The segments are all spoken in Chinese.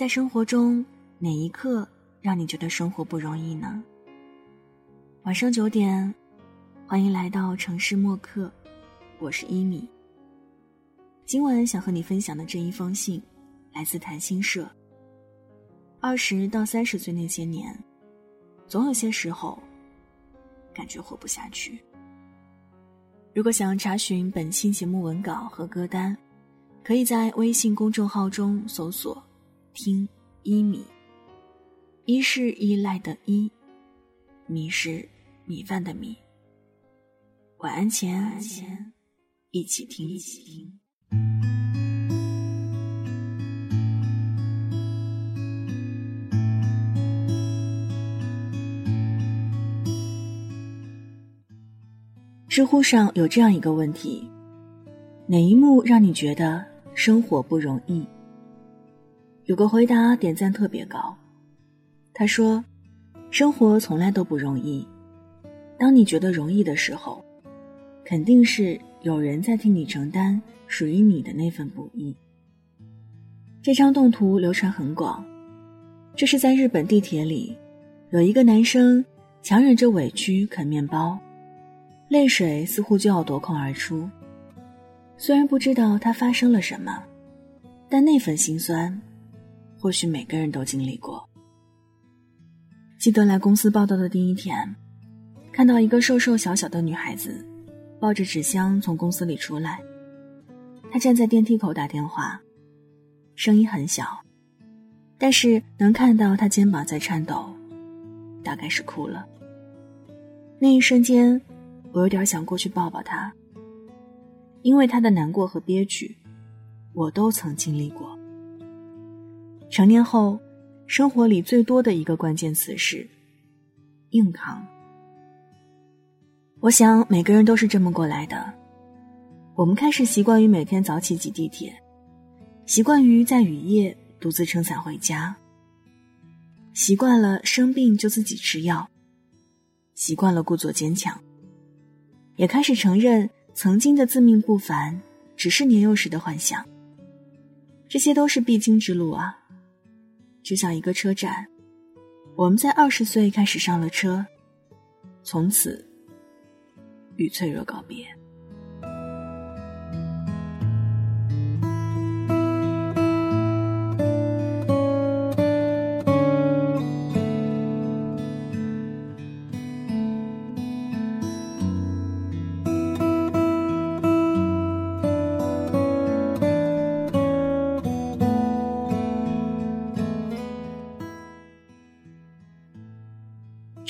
在生活中哪一刻让你觉得生活不容易呢？晚上九点，欢迎来到城市默客，我是一米。今晚想和你分享的这一封信，来自谈心社。二十到三十岁那些年，总有些时候，感觉活不下去。如果想要查询本期节目文稿和歌单，可以在微信公众号中搜索“听一米”。一是依赖的依，米是米饭的米。晚安前，一起听一起听。知乎上有这样一个问题：哪一幕让你觉得生活不容易？有个回答点赞特别高。他说：“生活从来都不容易。当你觉得容易的时候，肯定是有人在替你承担属于你的那份不易。”这张动图流传很广，这是在日本地铁里，有一个男生强忍着委屈啃面包。泪水似乎就要夺眶而出。虽然不知道他发生了什么，但那份心酸，或许每个人都经历过。记得来公司报道的第一天，看到一个瘦瘦小小的女孩子，抱着纸箱从公司里出来。她站在电梯口打电话，声音很小，但是能看到她肩膀在颤抖，大概是哭了。那一瞬间。我有点想过去抱抱他，因为他的难过和憋屈，我都曾经历过。成年后，生活里最多的一个关键词是“硬扛”。我想每个人都是这么过来的。我们开始习惯于每天早起挤地铁，习惯于在雨夜独自撑伞回家，习惯了生病就自己吃药，习惯了故作坚强。也开始承认曾经的自命不凡，只是年幼时的幻想。这些都是必经之路啊，就像一个车站，我们在二十岁开始上了车，从此与脆弱告别。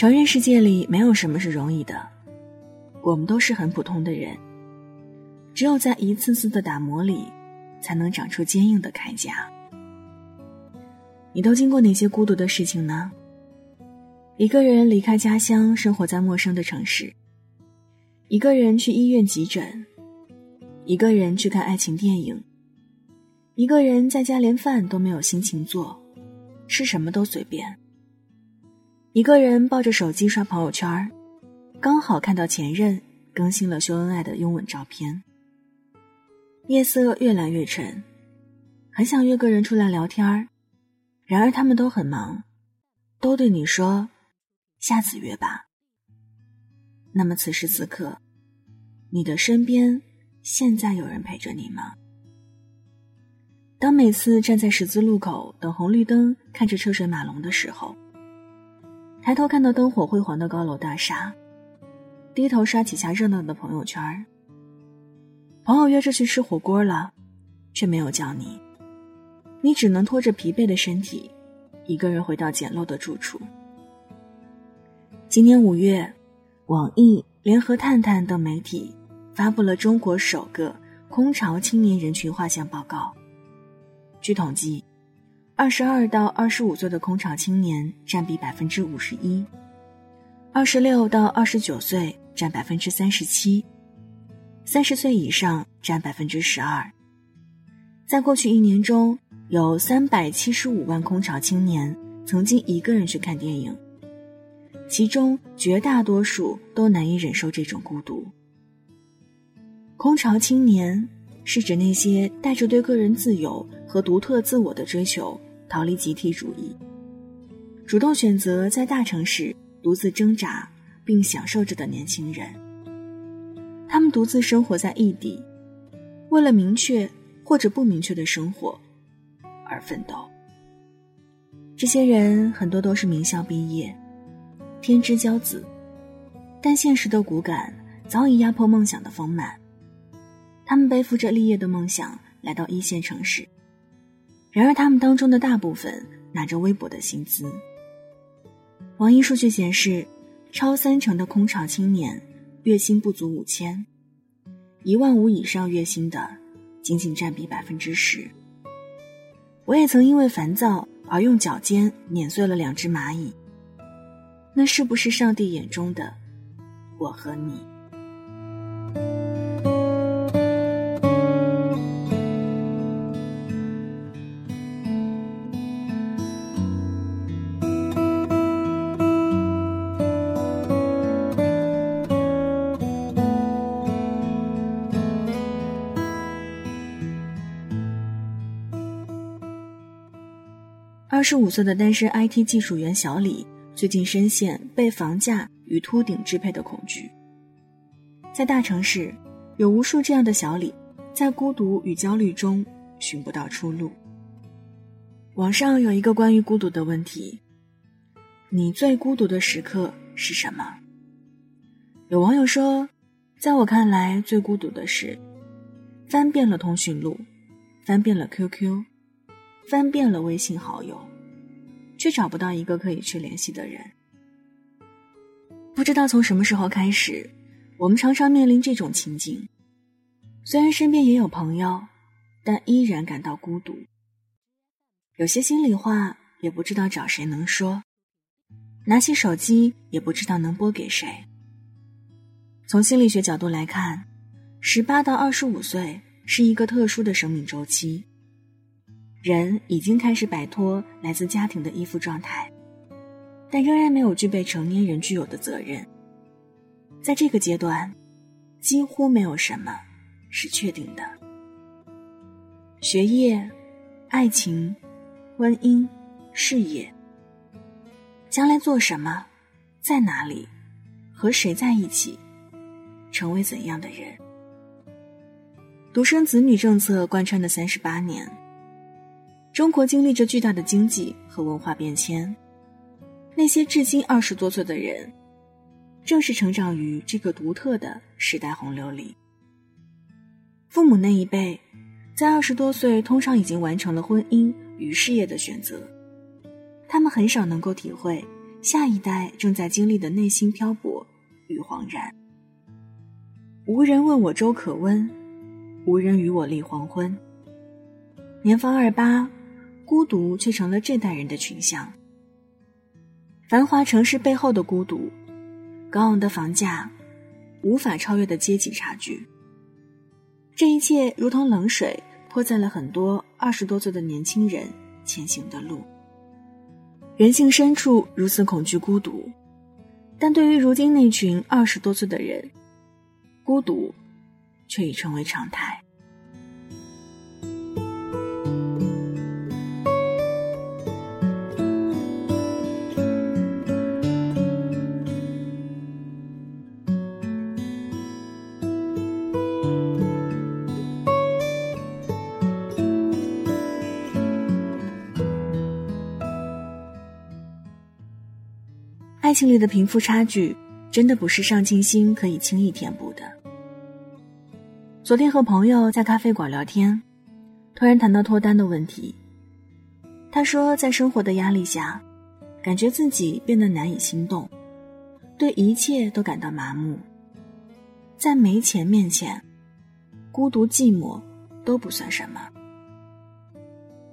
成人世界里没有什么是容易的，我们都是很普通的人。只有在一次次的打磨里，才能长出坚硬的铠甲。你都经过哪些孤独的事情呢？一个人离开家乡，生活在陌生的城市；一个人去医院急诊；一个人去看爱情电影；一个人在家连饭都没有心情做，吃什么都随便。一个人抱着手机刷朋友圈刚好看到前任更新了秀恩爱的拥吻照片。夜色越来越沉，很想约个人出来聊天然而他们都很忙，都对你说：“下次约吧。”那么此时此刻，你的身边现在有人陪着你吗？当每次站在十字路口等红绿灯，看着车水马龙的时候。抬头看到灯火辉煌的高楼大厦，低头刷几下热闹的朋友圈。朋友约着去吃火锅了，却没有叫你，你只能拖着疲惫的身体，一个人回到简陋的住处。今年五月，网易联合探探等媒体发布了中国首个空巢青年人群画像报告。据统计。二十二到二十五岁的空巢青年占比百分之五十一，二十六到二十九岁占百分之三十七，三十岁以上占百分之十二。在过去一年中，有三百七十五万空巢青年曾经一个人去看电影，其中绝大多数都难以忍受这种孤独。空巢青年是指那些带着对个人自由和独特自我的追求。逃离集体主义，主动选择在大城市独自挣扎并享受着的年轻人。他们独自生活在异地，为了明确或者不明确的生活而奋斗。这些人很多都是名校毕业，天之骄子，但现实的骨感早已压迫梦想的丰满。他们背负着立业的梦想来到一线城市，然而他们当中的大部分拿着微薄的薪资。网易数据显示，超三成的空巢青年。月薪不足五千，一万五以上月薪的，仅仅占比百分之十。我也曾因为烦躁而用脚尖碾碎了两只蚂蚁，那是不是上帝眼中的我和你？二十五岁的单身 IT 技术员小李，最近深陷被房价与秃顶支配的恐惧。在大城市，有无数这样的小李，在孤独与焦虑中寻不到出路。网上有一个关于孤独的问题：你最孤独的时刻是什么？有网友说，在我看来，最孤独的是翻遍了通讯录，翻遍了 QQ，翻遍了微信好友。却找不到一个可以去联系的人。不知道从什么时候开始，我们常常面临这种情景：虽然身边也有朋友，但依然感到孤独。有些心里话也不知道找谁能说，拿起手机也不知道能拨给谁。从心理学角度来看，十八到二十五岁是一个特殊的生命周期。人已经开始摆脱来自家庭的依附状态，但仍然没有具备成年人具有的责任。在这个阶段，几乎没有什么是确定的。学业、爱情、婚姻、事业，将来做什么，在哪里，和谁在一起，成为怎样的人？独生子女政策贯穿的三十八年。中国经历着巨大的经济和文化变迁，那些至今二十多岁的人，正是成长于这个独特的时代洪流里。父母那一辈，在二十多岁通常已经完成了婚姻与事业的选择，他们很少能够体会下一代正在经历的内心漂泊与惶然。无人问我粥可温，无人与我立黄昏。年方二八。孤独却成了这代人的群像。繁华城市背后的孤独，高昂的房价，无法超越的阶级差距。这一切如同冷水泼在了很多二十多岁的年轻人前行的路。人性深处如此恐惧孤独，但对于如今那群二十多岁的人，孤独却已成为常态。爱情里的贫富差距，真的不是上进心可以轻易填补的。昨天和朋友在咖啡馆聊天，突然谈到脱单的问题。他说，在生活的压力下，感觉自己变得难以心动，对一切都感到麻木。在没钱面前，孤独寂寞都不算什么。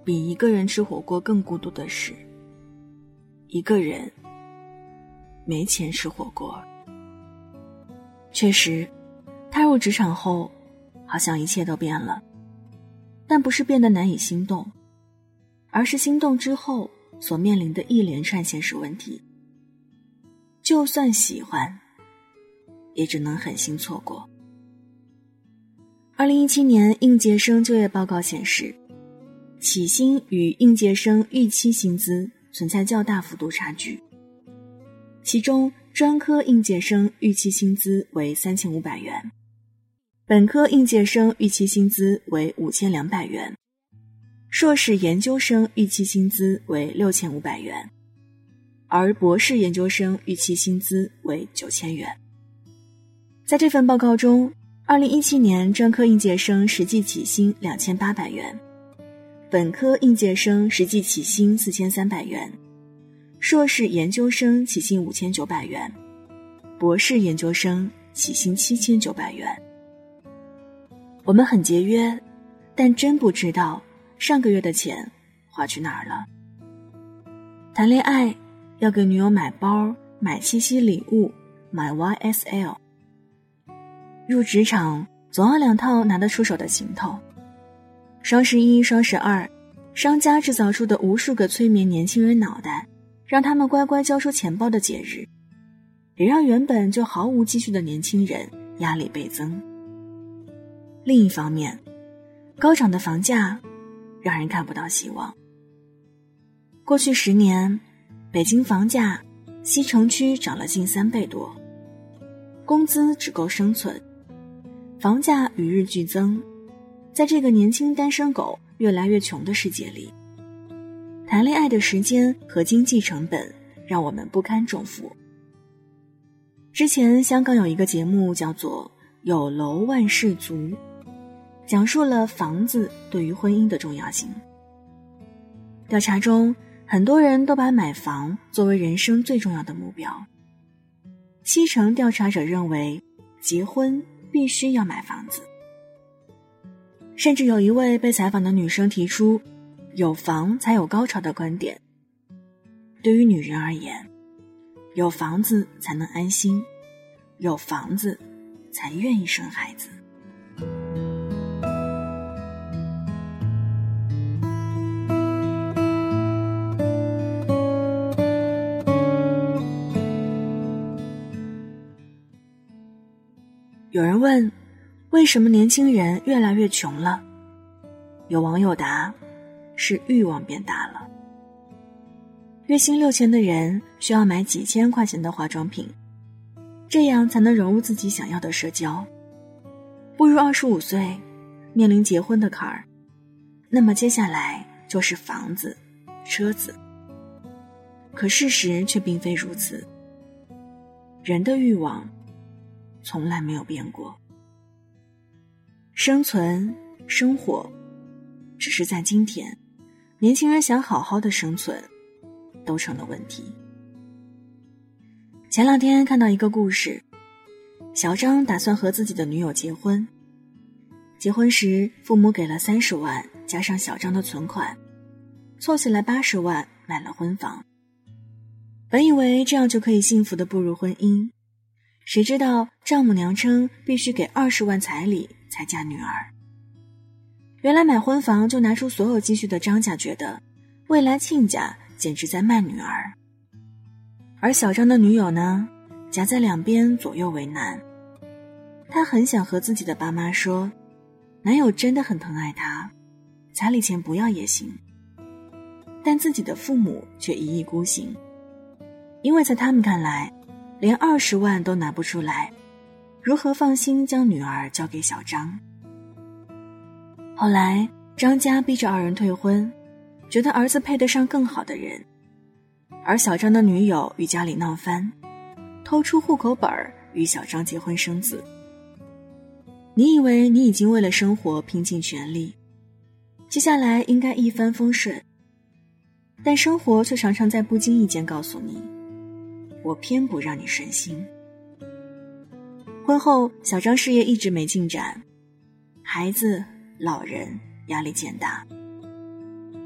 比一个人吃火锅更孤独的是，一个人。没钱吃火锅。确实，踏入职场后，好像一切都变了，但不是变得难以心动，而是心动之后所面临的一连串现实问题。就算喜欢，也只能狠心错过。二零一七年应届生就业报告显示，起薪与应届生预期薪资存在较大幅度差距。其中，专科应届生预期薪资为三千五百元，本科应届生预期薪资为五千两百元，硕士研究生预期薪资为六千五百元，而博士研究生预期薪资为九千元。在这份报告中，二零一七年专科应届生实际起薪两千八百元。本科应届生实际起薪四千三百元，硕士研究生起薪五千九百元，博士研究生起薪七千九百元。我们很节约，但真不知道上个月的钱花去哪儿了。谈恋爱要给女友买包、买七夕礼物、买 YSL。入职场总要两套拿得出手的行头。双十一、双十二，商家制造出的无数个催眠年轻人脑袋，让他们乖乖交出钱包的节日，也让原本就毫无积蓄的年轻人压力倍增。另一方面，高涨的房价让人看不到希望。过去十年，北京房价西城区涨了近三倍多，工资只够生存，房价与日俱增。在这个年轻单身狗越来越穷的世界里，谈恋爱的时间和经济成本让我们不堪重负。之前香港有一个节目叫做《有楼万事足》，讲述了房子对于婚姻的重要性。调查中，很多人都把买房作为人生最重要的目标。七成调查者认为，结婚必须要买房子。甚至有一位被采访的女生提出“有房才有高潮”的观点。对于女人而言，有房子才能安心，有房子才愿意生孩子。有人问。为什么年轻人越来越穷了？有网友答：是欲望变大了。月薪六千的人需要买几千块钱的化妆品，这样才能融入自己想要的社交。步入二十五岁，面临结婚的坎儿，那么接下来就是房子、车子。可事实却并非如此，人的欲望从来没有变过。生存、生活，只是在今天，年轻人想好好的生存，都成了问题。前两天看到一个故事，小张打算和自己的女友结婚。结婚时，父母给了三十万，加上小张的存款，凑起来八十万买了婚房。本以为这样就可以幸福的步入婚姻，谁知道丈母娘称必须给二十万彩礼。才嫁女儿。原来买婚房就拿出所有积蓄的张家觉得，未来亲家简直在卖女儿。而小张的女友呢，夹在两边左右为难。她很想和自己的爸妈说，男友真的很疼爱她，彩礼钱不要也行。但自己的父母却一意孤行，因为在他们看来，连二十万都拿不出来。如何放心将女儿交给小张？后来张家逼着二人退婚，觉得儿子配得上更好的人，而小张的女友与家里闹翻，偷出户口本与小张结婚生子。你以为你已经为了生活拼尽全力，接下来应该一帆风顺，但生活却常常在不经意间告诉你：“我偏不让你顺心。”婚后，小张事业一直没进展，孩子、老人压力渐大，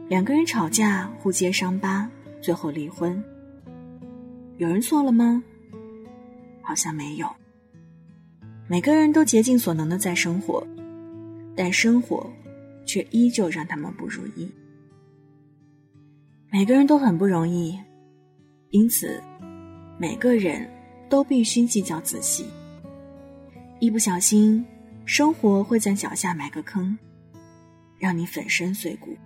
两个人吵架，互揭伤疤，最后离婚。有人错了吗？好像没有。每个人都竭尽所能的在生活，但生活却依旧让他们不如意。每个人都很不容易，因此，每个人都必须计较仔细。一不小心，生活会在脚下埋个坑，让你粉身碎骨。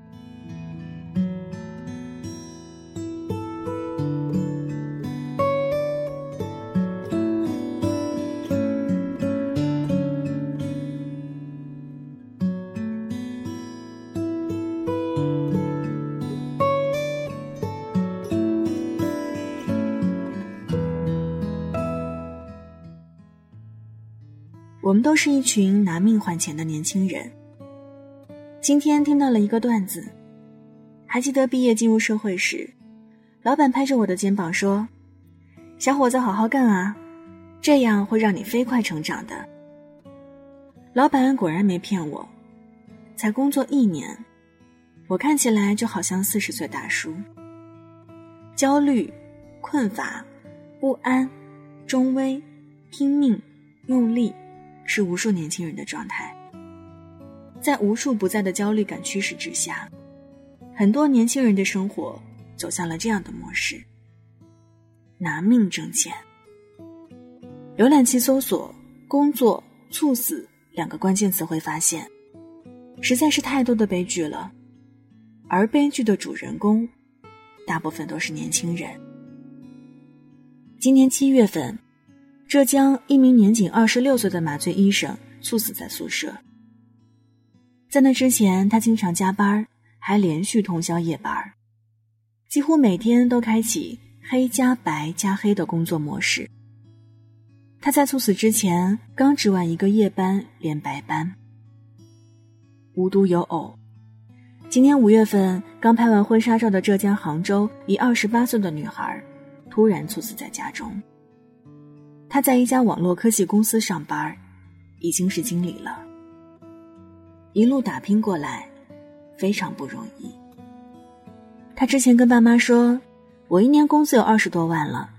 我们都是一群拿命换钱的年轻人。今天听到了一个段子，还记得毕业进入社会时，老板拍着我的肩膀说：“小伙子，好好干啊，这样会让你飞快成长的。”老板果然没骗我，才工作一年，我看起来就好像四十岁大叔。焦虑、困乏、不安、中危、拼命、用力，是无数年轻人的状态。在无处不在的焦虑感驱使之下，很多年轻人的生活走向了这样的模式：拿命挣钱。浏览器搜索“工作猝死”两个关键词，会发现，实在是太多的悲剧了，而悲剧的主人公。大部分都是年轻人。今年七月份，浙江一名年仅二十六岁的麻醉医生猝死在宿舍。在那之前，他经常加班，还连续通宵夜班，几乎每天都开启黑加白加黑的工作模式。他在猝死之前刚值完一个夜班连白班。无独有偶。今年五月份，刚拍完婚纱照的浙江杭州一二十八岁的女孩，突然猝死在家中。他在一家网络科技公司上班，已经是经理了。一路打拼过来，非常不容易。他之前跟爸妈说：“我一年工资有二十多万了，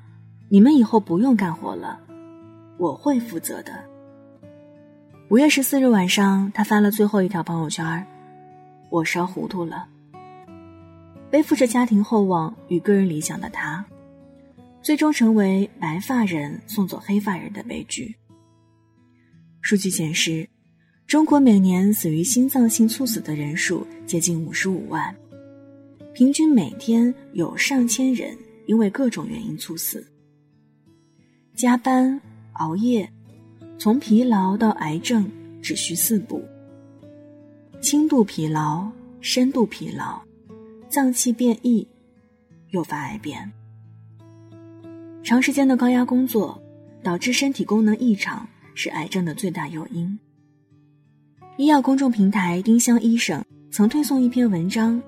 你们以后不用干活了，我会负责的。”五月十四日晚上，他发了最后一条朋友圈。我烧糊涂了。背负着家庭厚望与个人理想的他，最终成为白发人送走黑发人的悲剧。数据显示，中国每年死于心脏性猝死的人数接近五十五万，平均每天有上千人因为各种原因猝死。加班、熬夜，从疲劳到癌症只需四步。轻度疲劳、深度疲劳、脏器变异，诱发癌变。长时间的高压工作导致身体功能异常，是癌症的最大诱因。医药公众平台丁香医生曾推送一篇文章，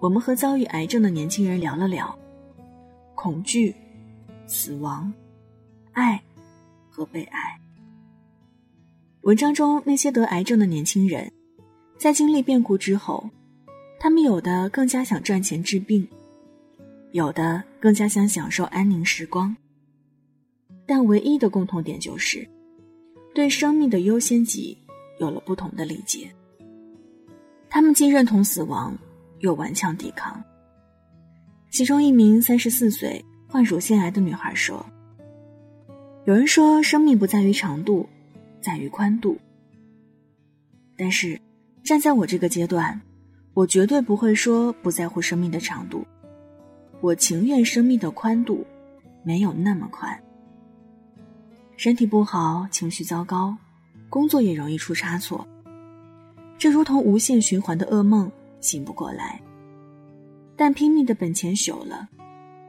我们和遭遇癌症的年轻人聊了聊恐惧、死亡、爱和被爱。文章中那些得癌症的年轻人。在经历变故之后，他们有的更加想赚钱治病，有的更加想享受安宁时光。但唯一的共同点就是，对生命的优先级有了不同的理解。他们既认同死亡，又顽强抵抗。其中一名三十四岁患乳腺癌的女孩说：“有人说，生命不在于长度，在于宽度。但是。”站在我这个阶段，我绝对不会说不在乎生命的长度，我情愿生命的宽度没有那么宽。身体不好，情绪糟糕，工作也容易出差错，这如同无限循环的噩梦，醒不过来。但拼命的本钱朽了，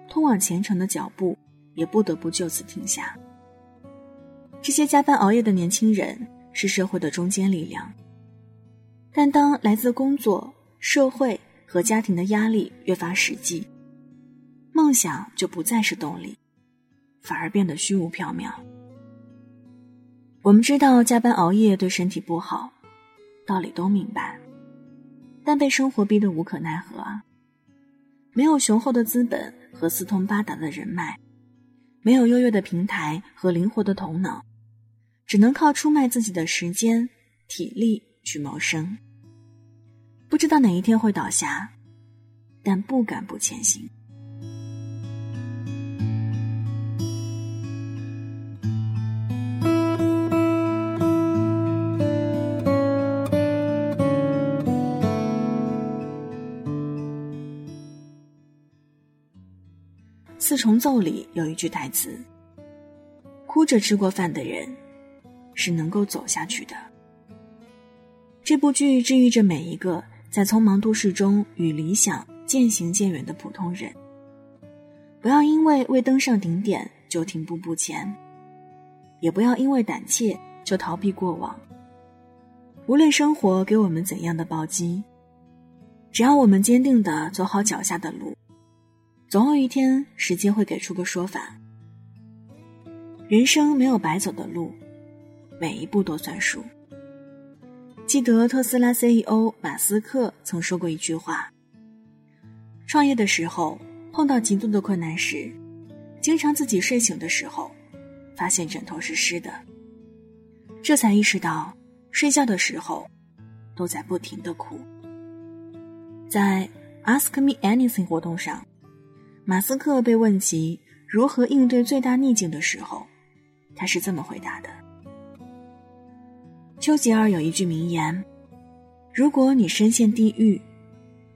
通往前程的脚步也不得不就此停下。这些加班熬夜的年轻人是社会的中坚力量。但当来自工作、社会和家庭的压力越发实际，梦想就不再是动力，反而变得虚无缥缈。我们知道加班熬夜对身体不好，道理都明白，但被生活逼得无可奈何啊！没有雄厚的资本和四通八达的人脉，没有优越的平台和灵活的头脑，只能靠出卖自己的时间、体力去谋生。不知道哪一天会倒下，但不敢不前行。四重奏里有一句台词：“哭着吃过饭的人，是能够走下去的。”这部剧治愈着每一个。在匆忙都市中与理想渐行渐远的普通人，不要因为未登上顶点就停步不前，也不要因为胆怯就逃避过往。无论生活给我们怎样的暴击，只要我们坚定的走好脚下的路，总有一天时间会给出个说法。人生没有白走的路，每一步都算数。记得特斯拉 CEO 马斯克曾说过一句话：创业的时候碰到极度的困难时，经常自己睡醒的时候，发现枕头是湿的，这才意识到睡觉的时候都在不停的哭。在 Ask Me Anything 活动上，马斯克被问及如何应对最大逆境的时候，他是这么回答的。丘吉尔有一句名言：“如果你深陷地狱，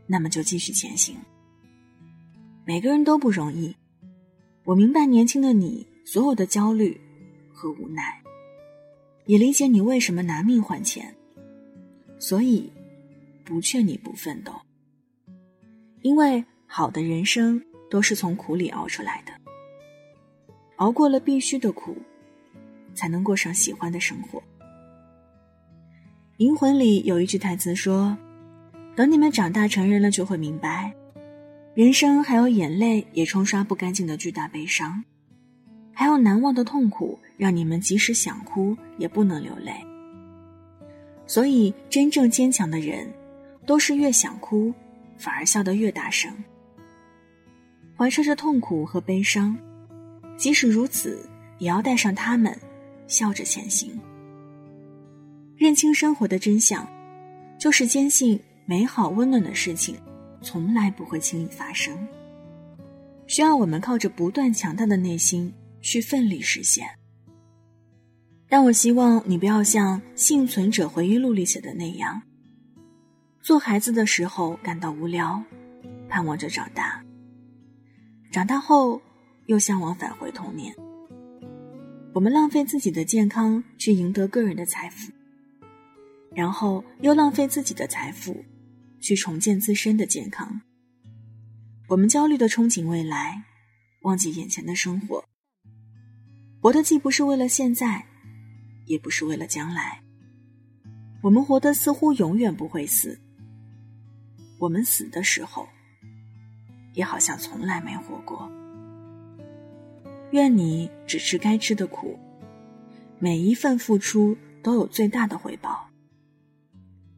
那么就继续前行。”每个人都不容易，我明白年轻的你所有的焦虑和无奈，也理解你为什么拿命换钱，所以不劝你不奋斗。因为好的人生都是从苦里熬出来的，熬过了必须的苦，才能过上喜欢的生活。《银魂》里有一句台词说：“等你们长大成人了，就会明白，人生还有眼泪也冲刷不干净的巨大悲伤，还有难忘的痛苦，让你们即使想哭也不能流泪。所以，真正坚强的人，都是越想哭，反而笑得越大声。怀揣着痛苦和悲伤，即使如此，也要带上他们，笑着前行。”认清生活的真相，就是坚信美好温暖的事情从来不会轻易发生。需要我们靠着不断强大的内心去奋力实现。但我希望你不要像《幸存者回忆录》里写的那样，做孩子的时候感到无聊，盼望着长大；长大后又向往返回童年。我们浪费自己的健康去赢得个人的财富。然后又浪费自己的财富，去重建自身的健康。我们焦虑的憧憬未来，忘记眼前的生活。活的既不是为了现在，也不是为了将来。我们活的似乎永远不会死。我们死的时候，也好像从来没活过。愿你只吃该吃的苦，每一份付出都有最大的回报。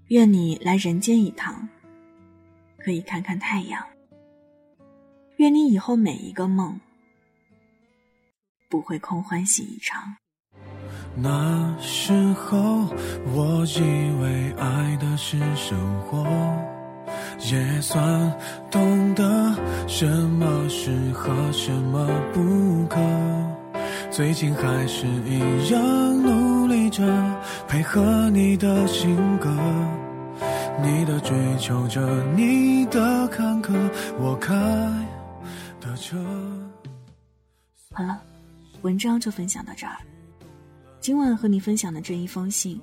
愿你来人间一趟，可以看看太阳。愿你以后每一个梦，不会空欢喜一场。那时候我以为爱的是生活，也算懂得什么适合，什么不可。最近还是一样努力着，配合你的性格。你的追求着，你的坎坷，我开的车。好了，文章就分享到这儿。今晚和你分享的这一封信，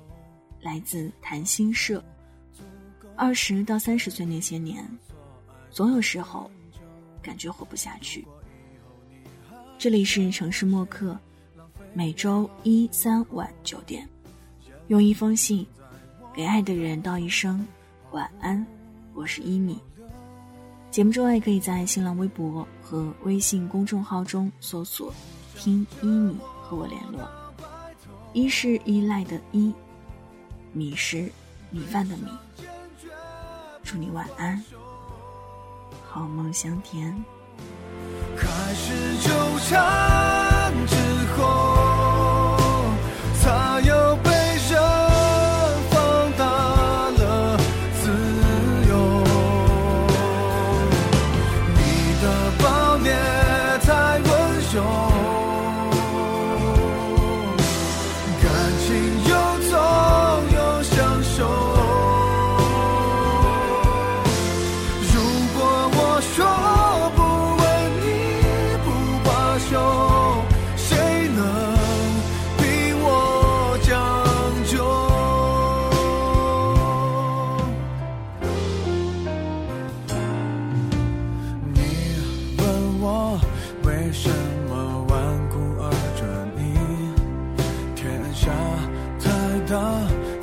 来自谈心社。二十到三十岁那些年，总有时候感觉活不下去。这里是城市默客，每周一、三晚九点，用一封信给爱的人道一声。晚安，我是一米。节目之外，可以在新浪微博和微信公众号中搜索“听一米”和我联络。一是依赖的依，米是米饭的米。祝你晚安，好梦香甜。开始纠缠之后，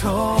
头，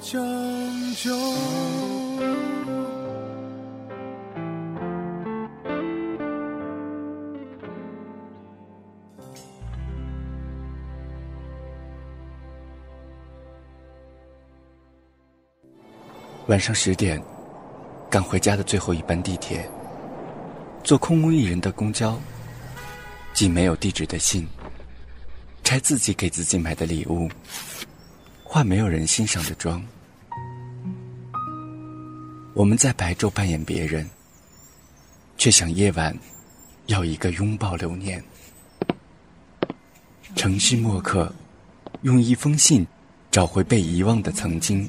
将就。晚上十点，赶回家的最后一班地铁，坐空无一人的公交，寄没有地址的信，拆自己给自己买的礼物，化没有人欣赏的妆。我们在白昼扮演别人，却想夜晚要一个拥抱留念。城市墨客用一封信找回被遗忘的曾经。